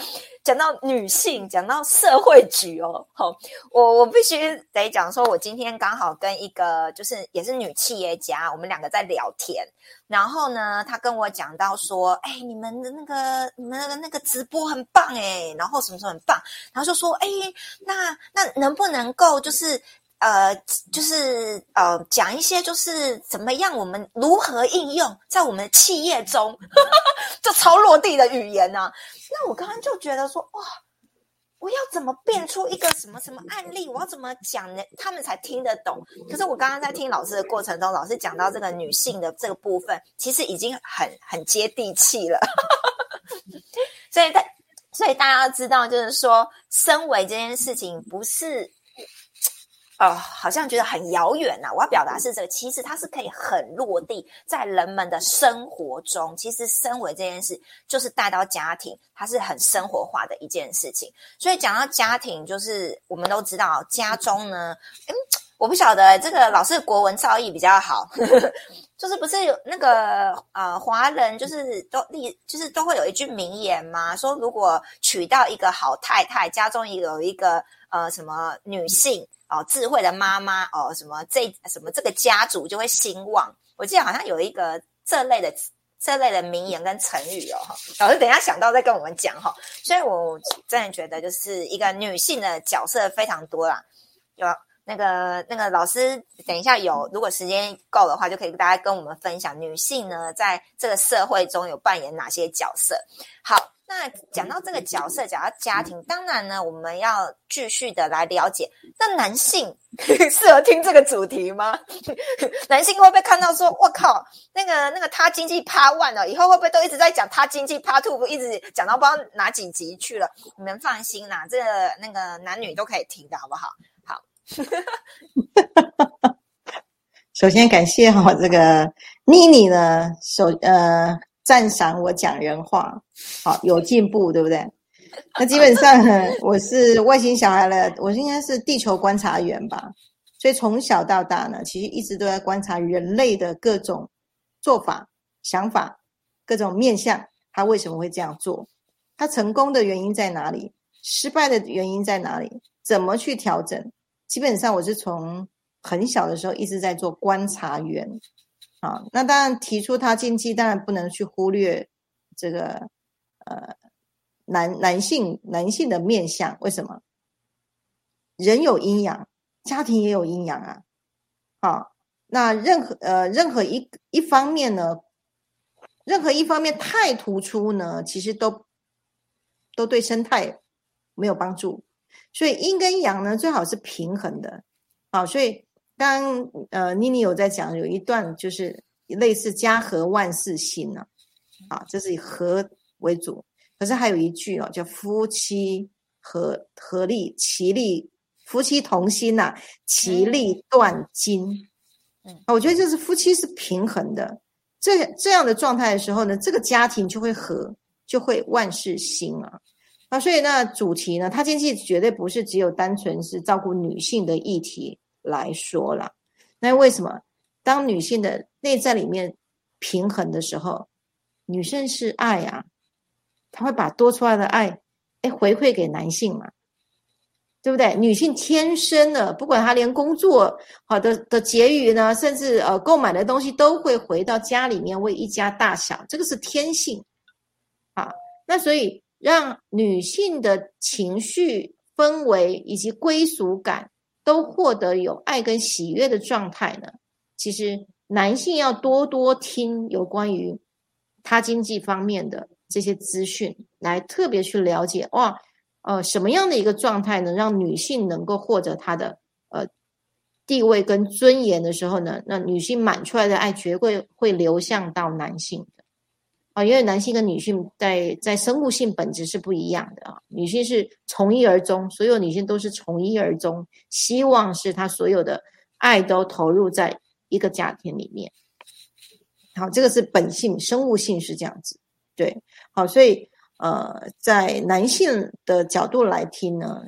讲到女性，讲到社会局哦。好，我我必须得讲说，我今天刚好跟一个就是也是女企业家，我们两个在聊天。然后呢，她跟我讲到说，哎，你们的那个你们的那个直播很棒哎，然后什么什么很棒，然后就说，哎，那那能不能够就是。呃，就是呃，讲一些就是怎么样，我们如何应用在我们企业中，[laughs] 就超落地的语言呢？那我刚刚就觉得说，哇，我要怎么变出一个什么什么案例？我要怎么讲呢？他们才听得懂。可是我刚刚在听老师的过程中，老师讲到这个女性的这个部分，其实已经很很接地气了。[laughs] 所以，大所以大家知道，就是说，身为这件事情不是。哦，好像觉得很遥远呐。我要表达是这个，其实它是可以很落地在人们的生活中。其实身为这件事，就是带到家庭，它是很生活化的一件事情。所以讲到家庭，就是我们都知道，家中呢，嗯，我不晓得这个老师国文造诣比较好，[laughs] 就是不是有那个呃华人就是都立就是都会有一句名言嘛，说如果娶到一个好太太，家中有一个呃什么女性。哦，智慧的妈妈哦，什么这什么这个家族就会兴旺。我记得好像有一个这类的这类的名言跟成语哦，老师等一下想到再跟我们讲哈。所以我真的觉得就是一个女性的角色非常多啦。有那个那个老师等一下有如果时间够的话，就可以跟大家跟我们分享女性呢在这个社会中有扮演哪些角色。好。那讲到这个角色，讲到家庭，当然呢，我们要继续的来了解。那男性 [laughs] 适合听这个主题吗？[laughs] 男性会不会看到说，我靠，那个那个他经济趴 one 了，以后会不会都一直在讲他经济趴 two，一直讲到不知道哪几集去了？你们放心啦，这个那个男女都可以听的好不好？好。[laughs] 首先感谢哈这个妮妮呢，首呃。赞赏我讲人话，好有进步，对不对？那基本上 [laughs] 我是外星小孩了，我应该是地球观察员吧。所以从小到大呢，其实一直都在观察人类的各种做法、想法、各种面相，他为什么会这样做？他成功的原因在哪里？失败的原因在哪里？怎么去调整？基本上我是从很小的时候一直在做观察员。啊，那当然提出他禁忌，当然不能去忽略这个呃男男性男性的面相。为什么？人有阴阳，家庭也有阴阳啊。好，那任何呃任何一一方面呢，任何一方面太突出呢，其实都都对生态没有帮助。所以阴跟阳呢，最好是平衡的。好，所以。刚呃，妮妮有在讲，有一段就是类似家和万事兴呢，啊，这是以和为主。可是还有一句哦，叫夫妻和合力，其利，夫妻同心呐，其利断金。嗯，我觉得就是夫妻是平衡的，这这样的状态的时候呢，这个家庭就会和，就会万事兴啊。啊，所以那主题呢，它经济绝对不是只有单纯是照顾女性的议题。来说了，那为什么当女性的内在里面平衡的时候，女生是爱啊，她会把多出来的爱，哎回馈给男性嘛，对不对？女性天生的，不管她连工作好的的结余呢，甚至呃购买的东西，都会回到家里面为一家大小，这个是天性啊。那所以让女性的情绪氛围以及归属感。都获得有爱跟喜悦的状态呢？其实男性要多多听有关于他经济方面的这些资讯，来特别去了解哇，呃，什么样的一个状态能让女性能够获得她的呃地位跟尊严的时候呢？那女性满出来的爱绝对会流向到男性。啊，因为男性跟女性在在生物性本质是不一样的啊。女性是从一而终，所有女性都是从一而终，希望是她所有的爱都投入在一个家庭里面。好，这个是本性，生物性是这样子。对，好，所以呃，在男性的角度来听呢，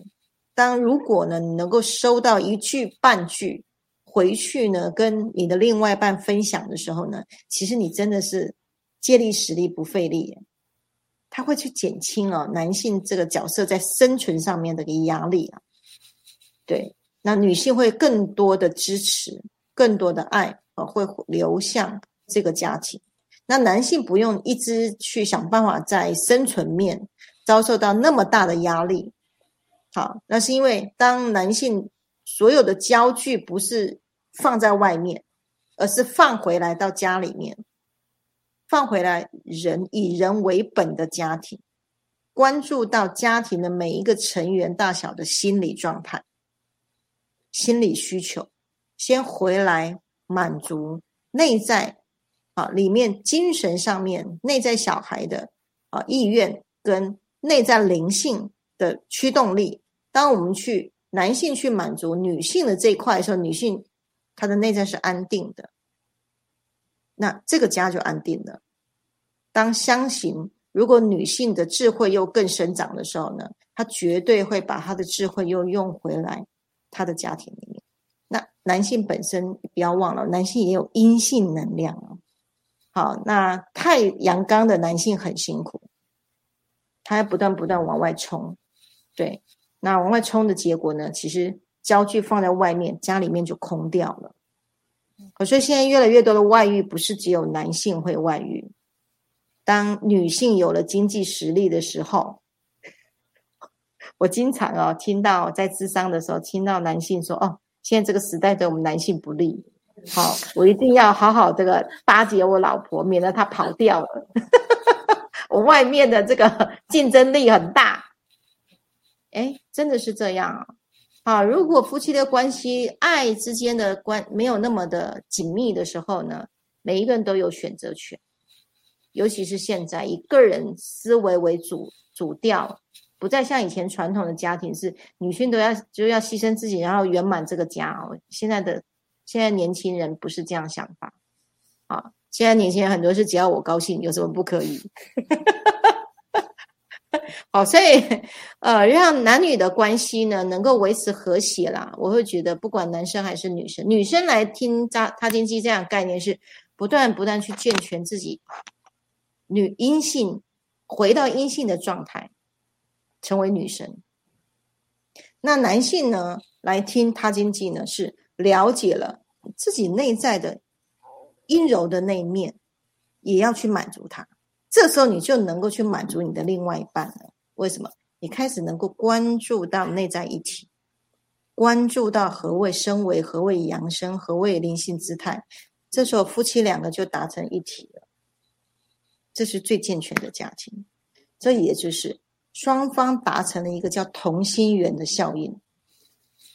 当如果呢你能够收到一句半句回去呢，跟你的另外一半分享的时候呢，其实你真的是。借力使力不费力，他会去减轻哦男性这个角色在生存上面的一个压力啊。对，那女性会更多的支持，更多的爱啊，会流向这个家庭。那男性不用一直去想办法在生存面遭受到那么大的压力。好，那是因为当男性所有的焦距不是放在外面，而是放回来到家里面。放回来，人以人为本的家庭，关注到家庭的每一个成员大小的心理状态、心理需求，先回来满足内在啊里面精神上面内在小孩的啊意愿跟内在灵性的驱动力。当我们去男性去满足女性的这一块的时候，女性她的内在是安定的，那这个家就安定了。当相形，如果女性的智慧又更生长的时候呢，她绝对会把她的智慧又用回来她的家庭里面。那男性本身不要忘了，男性也有阴性能量啊。好，那太阳刚的男性很辛苦，他要不断不断往外冲，对，那往外冲的结果呢，其实焦距放在外面，家里面就空掉了。所以现在越来越多的外遇，不是只有男性会外遇。当女性有了经济实力的时候，我经常哦听到在智商的时候听到男性说：“哦，现在这个时代对我们男性不利。”好，我一定要好好这个巴结我老婆，免得她跑掉了。[laughs] 我外面的这个竞争力很大。哎，真的是这样啊啊！如果夫妻的关系、爱之间的关没有那么的紧密的时候呢，每一个人都有选择权。尤其是现在以个人思维为主主调，不再像以前传统的家庭是女性都要就要牺牲自己，然后圆满这个家哦。现在的现在年轻人不是这样想法啊！现在年轻人很多是只要我高兴，有什么不可以？[laughs] [laughs] 好，所以呃，让男女的关系呢能够维持和谐啦。我会觉得，不管男生还是女生，女生来听扎他经济这样概念是不断不断去健全自己。女阴性回到阴性的状态，成为女神。那男性呢？来听他经济呢，是了解了自己内在的阴柔的那一面，也要去满足他。这时候你就能够去满足你的另外一半了。为什么？你开始能够关注到内在一体，关注到何谓生为，何谓阳生，何谓灵性姿态。这时候夫妻两个就达成一体了。这是最健全的家庭，这也就是双方达成了一个叫同心圆的效应。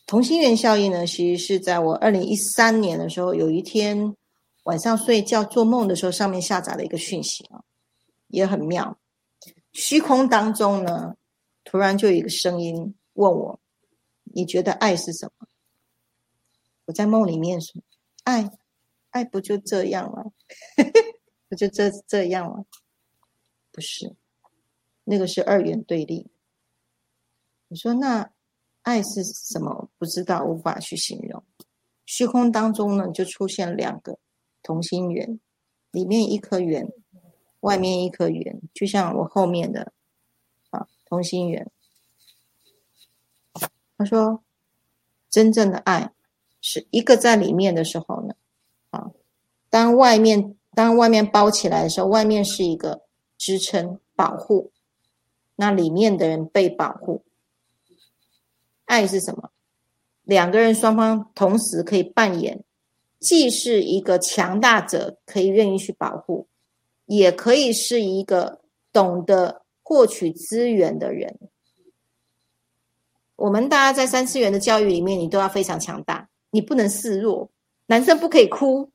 同心圆效应呢，其实是在我二零一三年的时候，有一天晚上睡觉做梦的时候，上面下载了一个讯息啊，也很妙。虚空当中呢，突然就有一个声音问我：“你觉得爱是什么？”我在梦里面说：“爱，爱不就这样吗？” [laughs] 就这这样了，不是，那个是二元对立。你说那爱是什么？不知道，无法去形容。虚空当中呢，就出现两个同心圆，里面一颗圆，外面一颗圆，就像我后面的啊同心圆。他说，真正的爱是一个在里面的时候呢，啊，当外面。当外面包起来的时候，外面是一个支撑保护，那里面的人被保护。爱是什么？两个人双方同时可以扮演，既是一个强大者，可以愿意去保护，也可以是一个懂得获取资源的人。我们大家在三次元的教育里面，你都要非常强大，你不能示弱，男生不可以哭。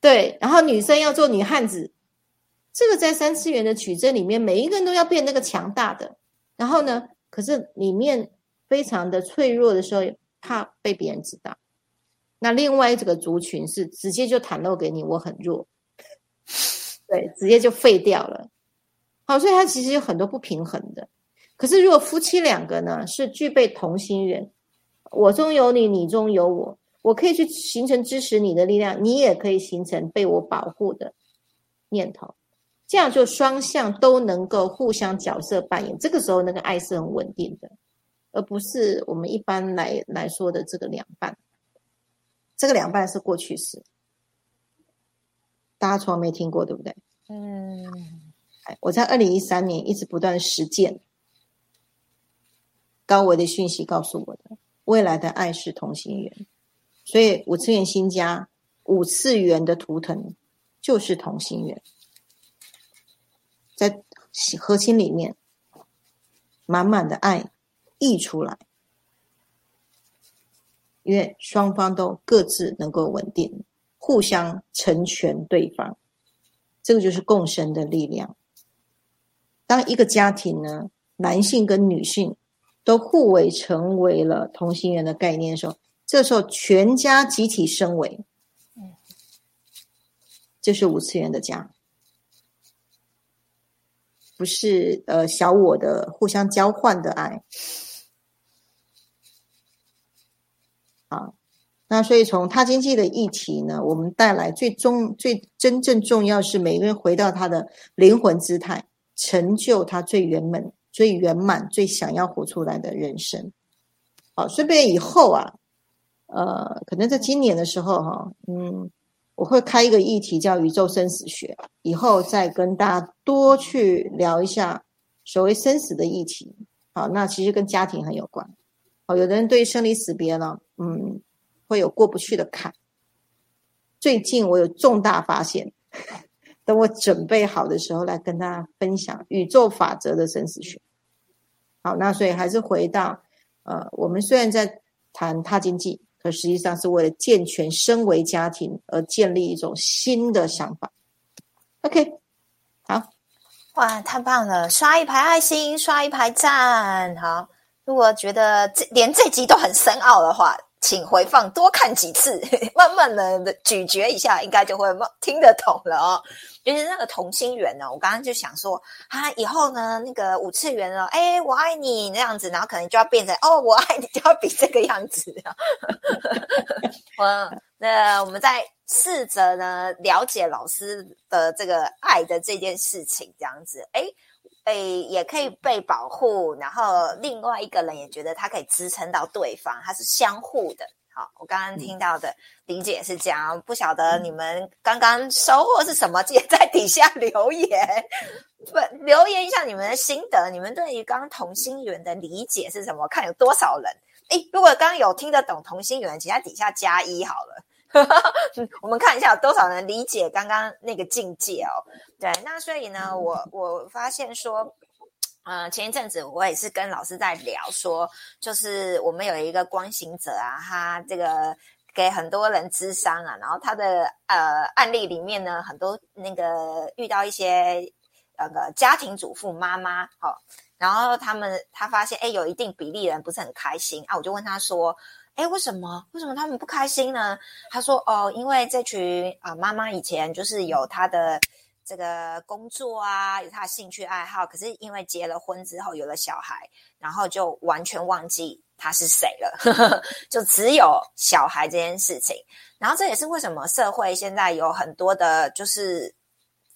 对，然后女生要做女汉子，这个在三次元的矩阵里面，每一个人都要变那个强大的。然后呢，可是里面非常的脆弱的时候，怕被别人知道。那另外这个族群是直接就袒露给你，我很弱，对，直接就废掉了。好，所以它其实有很多不平衡的。可是如果夫妻两个呢，是具备同心圆，我中有你，你中有我。我可以去形成支持你的力量，你也可以形成被我保护的念头，这样就双向都能够互相角色扮演。这个时候，那个爱是很稳定的，而不是我们一般来来说的这个两半。这个两半是过去式，大家从来没听过，对不对？嗯。哎，我在二零一三年一直不断实践高维的讯息，告诉我的未来的爱是同心圆。所以五次元新家，五次元的图腾就是同心圆，在核心里面满满的爱溢出来，因为双方都各自能够稳定，互相成全对方，这个就是共生的力量。当一个家庭呢，男性跟女性都互为成为了同心圆的概念的时候，这时候全家集体升维，嗯，这是五次元的家，不是呃小我的互相交换的爱。啊，那所以从他经济的议题呢，我们带来最终最真正重要是每个人回到他的灵魂姿态，成就他最圆满。最圆满、最想要活出来的人生，好，顺便以后啊，呃，可能在今年的时候哈，嗯，我会开一个议题叫宇宙生死学，以后再跟大家多去聊一下所谓生死的议题。好，那其实跟家庭很有关。好，有的人对生离死别呢，嗯，会有过不去的坎。最近我有重大发现。[laughs] 等我准备好的时候，来跟大家分享宇宙法则的生死学。好，那所以还是回到，呃，我们虽然在谈踏经济，可实际上是为了健全身为家庭而建立一种新的想法。OK，好，哇，太棒了！刷一排爱心，刷一排赞。好，如果觉得这连这集都很深奥的话。请回放多看几次，[laughs] 慢慢的咀嚼一下，应该就会听得懂了哦。就是那个同心圆呢，我刚刚就想说，啊，以后呢，那个五次元哦，哎，我爱你那样子，然后可能就要变成哦，我爱你就要比这个样子。[laughs] 嗯，那我们再试着呢了解老师的这个爱的这件事情，这样子，哎。被也可以被保护，然后另外一个人也觉得他可以支撑到对方，他是相互的。好，我刚刚听到的理解是这样，不晓得你们刚刚收获是什么？[laughs] 记得在底下留言，不留言一下你们的心得，你们对于刚刚同心圆的理解是什么？看有多少人？诶，如果刚刚有听得懂同心圆，请在底下加一好了。[laughs] 我们看一下有多少人理解刚刚那个境界哦。对，那所以呢，我我发现说，呃，前一阵子我也是跟老师在聊说，就是我们有一个光行者啊，他这个给很多人咨商啊，然后他的呃案例里面呢，很多那个遇到一些那个家庭主妇妈妈，好，然后他们他发现哎，有一定比例人不是很开心啊，我就问他说。哎，为什么？为什么他们不开心呢？他说：“哦，因为这群啊妈妈以前就是有她的这个工作啊，有她的兴趣爱好，可是因为结了婚之后有了小孩，然后就完全忘记她是谁了，[laughs] 就只有小孩这件事情。然后这也是为什么社会现在有很多的，就是。”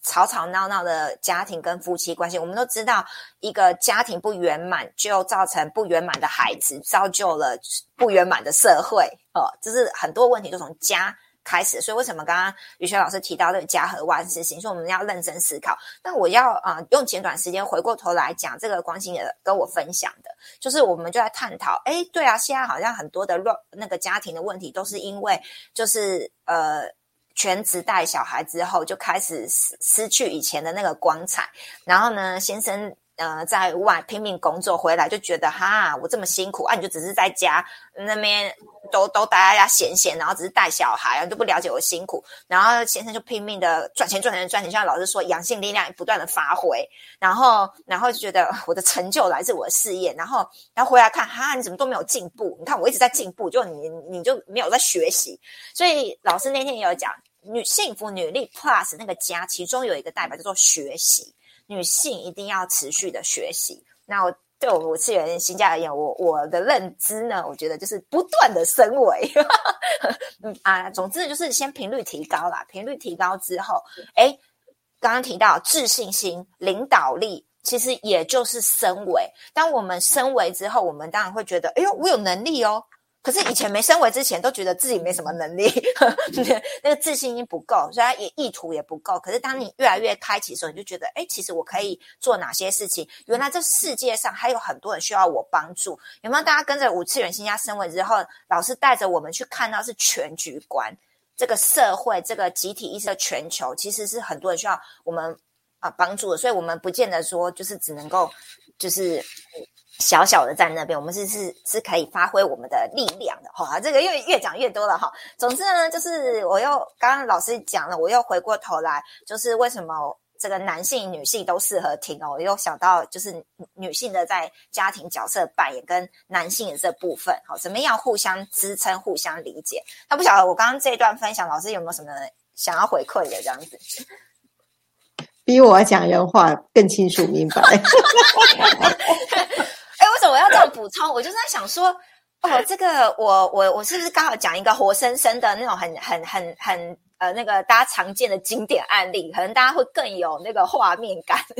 吵吵闹闹的家庭跟夫妻关系，我们都知道，一个家庭不圆满，就造成不圆满的孩子，造就了不圆满的社会。哦，就是很多问题都从家开始。所以，为什么刚刚宇轩老师提到这个家和万事兴，说我们要认真思考。那我要啊，用简短时间回过头来讲，这个关心的跟我分享的，就是我们就在探讨。哎，对啊，现在好像很多的乱那个家庭的问题，都是因为就是呃。全职带小孩之后，就开始失失去以前的那个光彩。然后呢，先生呃在外拼命工作，回来就觉得哈，我这么辛苦啊，你就只是在家那边都都待在家闲闲，然后只是带小孩，都不了解我辛苦。然后先生就拼命的赚钱赚钱赚钱，像老师说，阳性力量不断的发挥。然后然后就觉得我的成就来自我的事业。然后然后回来看哈，你怎么都没有进步？你看我一直在进步，就你你就没有在学习。所以老师那天也有讲。女幸福女力 Plus 那个家，其中有一个代表叫做学习，女性一定要持续的学习。那我对我我次元新家而言，我我的认知呢，我觉得就是不断的升维。[laughs] 嗯啊，总之就是先频率提高啦，频率提高之后，哎，刚刚提到自信心、领导力，其实也就是升维。当我们升维之后，我们当然会觉得，哎呦，我有能力哦。可是以前没升维之前，都觉得自己没什么能力，[laughs] 那个自信心不够，所以也意图也不够。可是当你越来越开启的时候，你就觉得，哎，其实我可以做哪些事情？原来这世界上还有很多人需要我帮助。有没有大家跟着五次元新家升维之后，老师带着我们去看到是全局观，这个社会这个集体意识的全球，其实是很多人需要我们啊帮助的。所以，我们不见得说就是只能够就是。小小的在那边，我们是是是可以发挥我们的力量的哈。这个越越讲越多了哈。总之呢，就是我又刚刚老师讲了，我又回过头来，就是为什么这个男性、女性都适合听哦。我又想到就是女性的在家庭角色扮演跟男性的这部分，好，怎么样互相支撑、互相理解？那不晓得我刚刚这一段分享，老师有没有什么想要回馈的这样子？比我讲人话更清楚明白。[laughs] 哎，为什么要这样补充？我就在想说，哦，[laughs] 这个我我我是不是刚好讲一个活生生的那种很很很很呃那个大家常见的经典案例，可能大家会更有那个画面感。[laughs]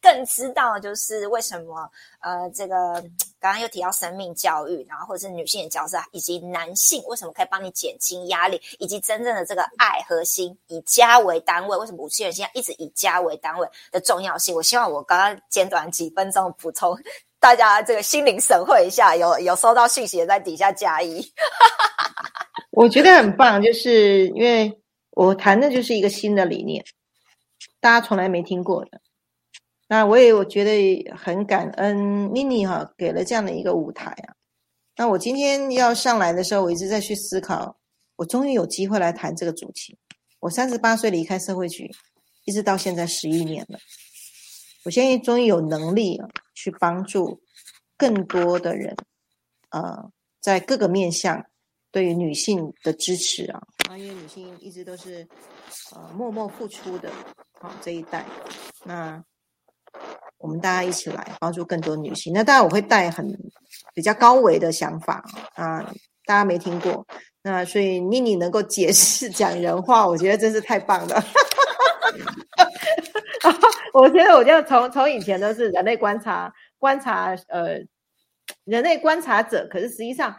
更知道就是为什么呃，这个刚刚又提到生命教育，然后或者是女性的角色，以及男性为什么可以帮你减轻压力，以及真正的这个爱核心以家为单位，为什么五次元现在一直以家为单位的重要性？我希望我刚刚简短几分钟补充大家这个心灵神会一下，有有收到信息的在底下加一。[laughs] 我觉得很棒，就是因为我谈的就是一个新的理念，大家从来没听过的。那我也我觉得很感恩妮妮哈给了这样的一个舞台啊。那我今天要上来的时候，我一直在去思考，我终于有机会来谈这个主题。我三十八岁离开社会局，一直到现在十一年了，我现在终于有能力去帮助更多的人，呃，在各个面向对于女性的支持啊，因为女性一直都是呃默默付出的，好这一代，那。我们大家一起来帮助更多女性。那当然我会带很比较高维的想法啊，大家没听过。那所以妮妮能够解释 [laughs] 讲人话，我觉得真是太棒了。[laughs] [laughs] 我觉得我就从从以前都是人类观察观察呃人类观察者，可是实际上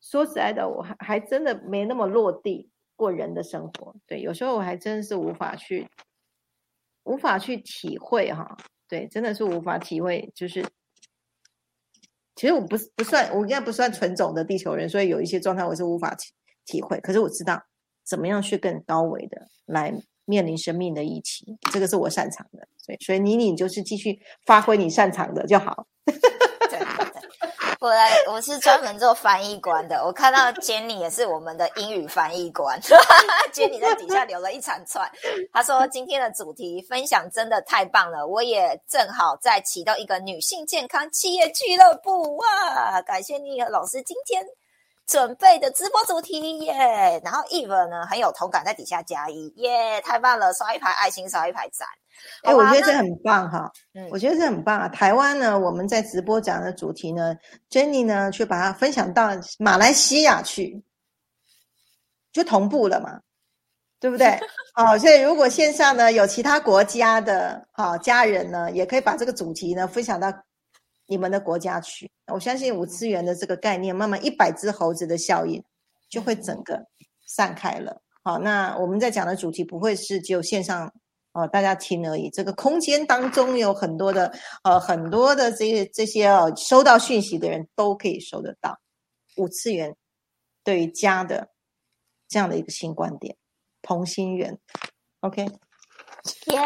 说实在的，我还还真的没那么落地过人的生活。对，有时候我还真是无法去。无法去体会哈，对，真的是无法体会。就是，其实我不不算，我应该不算纯种的地球人，所以有一些状态我是无法体体会。可是我知道怎么样去更高维的来面临生命的议题，这个是我擅长的。所以，所以你你就是继续发挥你擅长的就好。我来，我是专门做翻译官的。我看到 Jenny 也是我们的英语翻译官，[laughs] Jenny 在底下留了一长串。他说今天的主题分享真的太棒了，我也正好在启动一个女性健康企业俱乐部哇！感谢你老师今天准备的直播主题耶。然后 Eve 呢很有同感，在底下加一耶，太棒了，刷一排爱心，刷一排赞。哎，我觉得这很棒哈，嗯，我觉得这很棒啊。台湾呢，我们在直播讲的主题呢，Jenny 呢却把它分享到马来西亚去，就同步了嘛，对不对？好，[laughs] 所以如果线上呢有其他国家的好家人呢，也可以把这个主题呢分享到你们的国家去。我相信五次元的这个概念，慢慢一百只猴子的效应就会整个散开了。好，那我们在讲的主题不会是只有线上。哦，大家听而已。这个空间当中有很多的，呃，很多的这些这些哦，收到讯息的人都可以收得到。五次元对于家的这样的一个新观点，同心圆，OK。耶，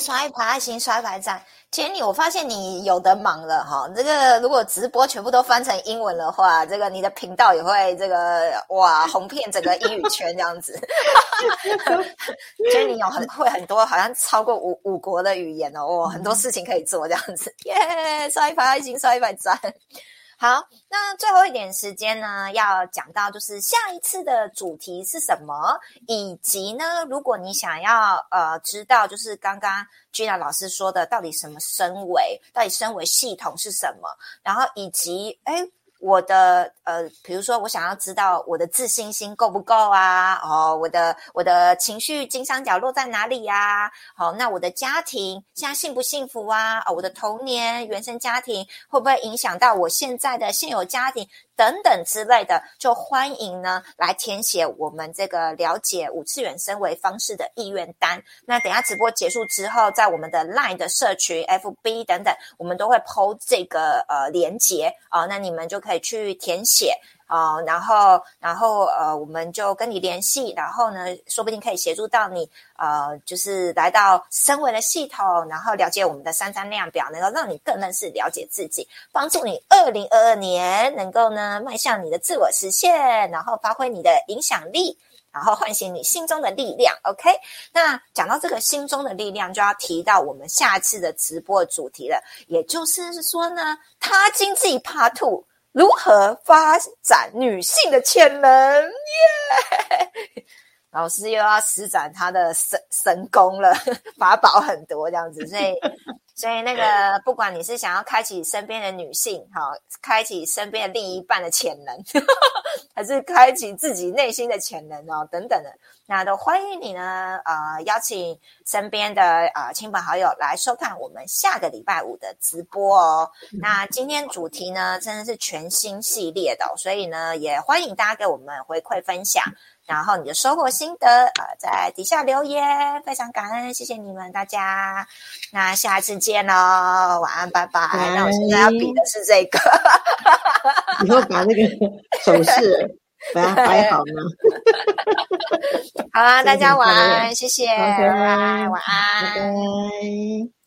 刷一排爱心，刷一排赞。杰尼，我发现你有的忙了哈。这个如果直播全部都翻成英文的话，这个你的频道也会这个哇红遍整个英语圈这样子。杰尼有很会很多，好像超过五五国的语言哦，哇，很多事情可以做这样子。耶，刷一排爱心，刷一排赞。好，那最后一点时间呢，要讲到就是下一次的主题是什么，以及呢，如果你想要呃知道，就是刚刚 Gina 老师说的，到底什么升维，到底升维系统是什么，然后以及哎。我的呃，比如说，我想要知道我的自信心够不够啊？哦，我的我的情绪金三角落在哪里呀？好，那我的家庭现在幸不幸福啊？哦，我的童年原生家庭会不会影响到我现在的现有家庭？等等之类的，就欢迎呢来填写我们这个了解五次元升维方式的意愿单。那等下直播结束之后，在我们的 LINE 的社群、FB 等等，我们都会 PO 这个呃连接啊，那你们就可以去填写。哦，然后然后呃，我们就跟你联系，然后呢，说不定可以协助到你，呃，就是来到升维的系统，然后了解我们的三张量表，能够让你更认识、了解自己，帮助你二零二二年能够呢迈向你的自我实现，然后发挥你的影响力。然后唤醒你心中的力量，OK？那讲到这个心中的力量，就要提到我们下次的直播主题了，也就是说呢，他经济 Part Two 如何发展女性的潜能？耶！[laughs] 老师又要施展他的神神功了，[laughs] 法宝很多这样子，所以。所以，那个不管你是想要开启身边的女性，哈，开启身边的另一半的潜能，[laughs] 还是开启自己内心的潜能哦，等等的，那都欢迎你呢，呃，邀请身边的呃亲朋好友来收看我们下个礼拜五的直播哦。[laughs] 那今天主题呢，真的是全新系列的，所以呢，也欢迎大家给我们回馈分享。然后你的收获心得啊，在底下留言，非常感恩，谢谢你们大家。那下次见喽，晚安，拜拜。那我现在要比的是这个，[laughs] 以后把那个手势 [laughs] 把它摆好呢。[laughs] 好啦，大家晚安，谢谢，拜拜，晚安，拜拜。